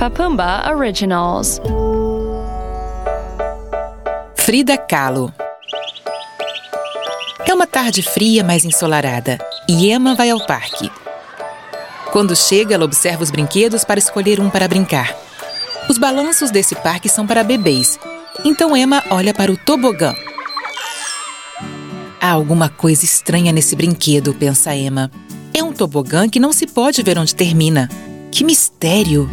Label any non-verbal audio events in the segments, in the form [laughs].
Papumba Originals. Frida Kahlo. É uma tarde fria, mas ensolarada, e Emma vai ao parque. Quando chega, ela observa os brinquedos para escolher um para brincar. Os balanços desse parque são para bebês, então Emma olha para o tobogã. Há alguma coisa estranha nesse brinquedo, pensa Emma. É um tobogã que não se pode ver onde termina. Que mistério!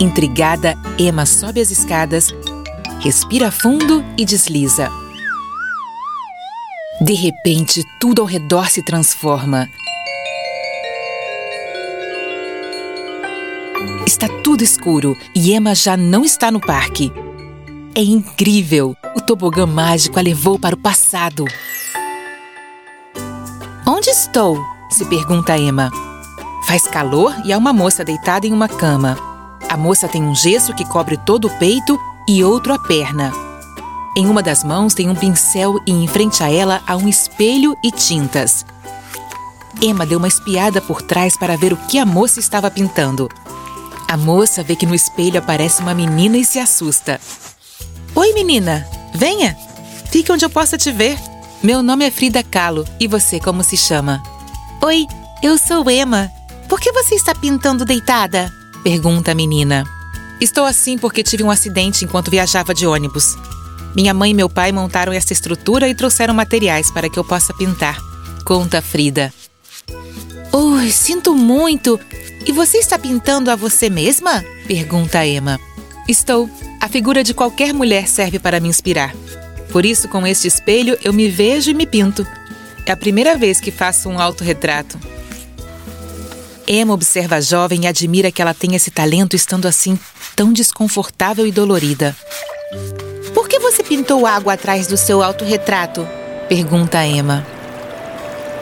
Intrigada, Emma sobe as escadas, respira fundo e desliza. De repente, tudo ao redor se transforma. Está tudo escuro e Emma já não está no parque. É incrível! O tobogã mágico a levou para o passado. Onde estou? se pergunta Emma. Faz calor e há uma moça deitada em uma cama. A moça tem um gesso que cobre todo o peito e outro a perna. Em uma das mãos tem um pincel e em frente a ela há um espelho e tintas. Emma deu uma espiada por trás para ver o que a moça estava pintando. A moça vê que no espelho aparece uma menina e se assusta. Oi, menina! Venha! Fique onde eu possa te ver. Meu nome é Frida Kahlo e você como se chama? Oi, eu sou Emma. Por que você está pintando deitada? Pergunta a menina. Estou assim porque tive um acidente enquanto viajava de ônibus. Minha mãe e meu pai montaram essa estrutura e trouxeram materiais para que eu possa pintar. Conta Frida. Oi, sinto muito. E você está pintando a você mesma? Pergunta Emma. Estou. A figura de qualquer mulher serve para me inspirar. Por isso, com este espelho, eu me vejo e me pinto. É a primeira vez que faço um autorretrato. Emma observa a jovem e admira que ela tenha esse talento estando assim tão desconfortável e dolorida. Por que você pintou água atrás do seu autorretrato? Pergunta Emma.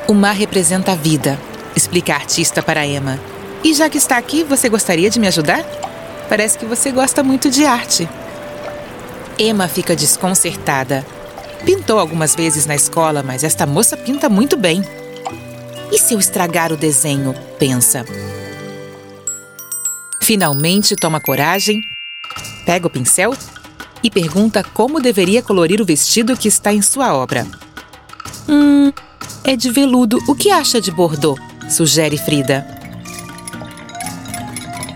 O mar representa a vida, explica a artista para Emma. E já que está aqui, você gostaria de me ajudar? Parece que você gosta muito de arte. Emma fica desconcertada. Pintou algumas vezes na escola, mas esta moça pinta muito bem. E se eu estragar o desenho? Pensa. Finalmente toma coragem, pega o pincel e pergunta como deveria colorir o vestido que está em sua obra. Hum, é de veludo. O que acha de bordô? sugere Frida.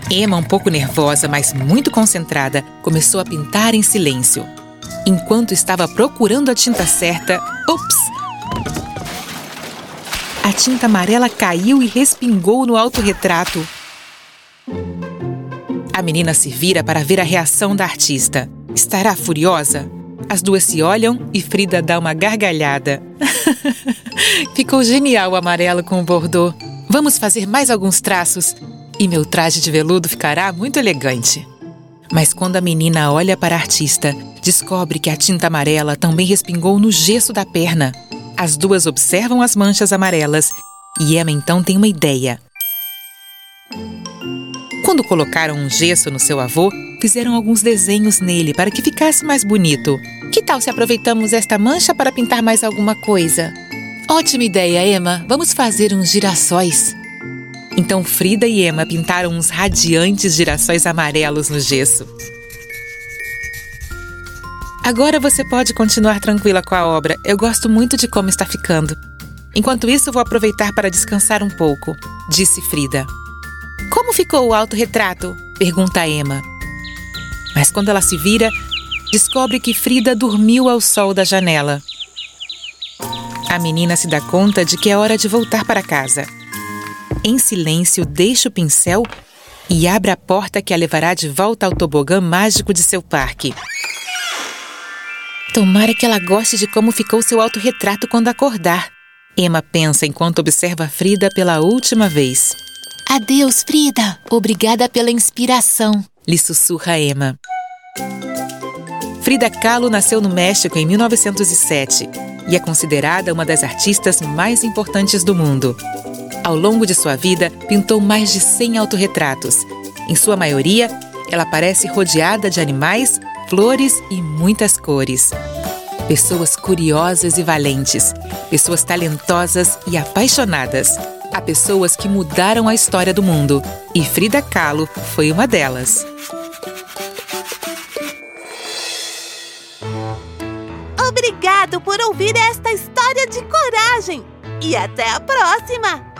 Emma, um pouco nervosa, mas muito concentrada, começou a pintar em silêncio. Enquanto estava procurando a tinta certa, ups! A tinta amarela caiu e respingou no autorretrato. A menina se vira para ver a reação da artista. Estará furiosa? As duas se olham e Frida dá uma gargalhada. [laughs] Ficou genial o amarelo com o bordô. Vamos fazer mais alguns traços e meu traje de veludo ficará muito elegante. Mas quando a menina olha para a artista, descobre que a tinta amarela também respingou no gesso da perna. As duas observam as manchas amarelas e Emma então tem uma ideia. Quando colocaram um gesso no seu avô, fizeram alguns desenhos nele para que ficasse mais bonito. Que tal se aproveitamos esta mancha para pintar mais alguma coisa? Ótima ideia, Emma! Vamos fazer uns girassóis. Então Frida e Emma pintaram uns radiantes girassóis amarelos no gesso. Agora você pode continuar tranquila com a obra. Eu gosto muito de como está ficando. Enquanto isso, vou aproveitar para descansar um pouco, disse Frida. Como ficou o autorretrato? pergunta Emma. Mas quando ela se vira, descobre que Frida dormiu ao sol da janela. A menina se dá conta de que é hora de voltar para casa. Em silêncio, deixa o pincel e abre a porta que a levará de volta ao tobogã mágico de seu parque. Tomara que ela goste de como ficou seu autorretrato quando acordar. Emma pensa enquanto observa Frida pela última vez. Adeus, Frida. Obrigada pela inspiração, lhe sussurra Emma. Frida Kahlo nasceu no México em 1907 e é considerada uma das artistas mais importantes do mundo. Ao longo de sua vida, pintou mais de 100 autorretratos. Em sua maioria, ela aparece rodeada de animais, flores e muitas cores. Pessoas curiosas e valentes, pessoas talentosas e apaixonadas. Há pessoas que mudaram a história do mundo e Frida Kahlo foi uma delas. Obrigado por ouvir esta história de coragem e até a próxima!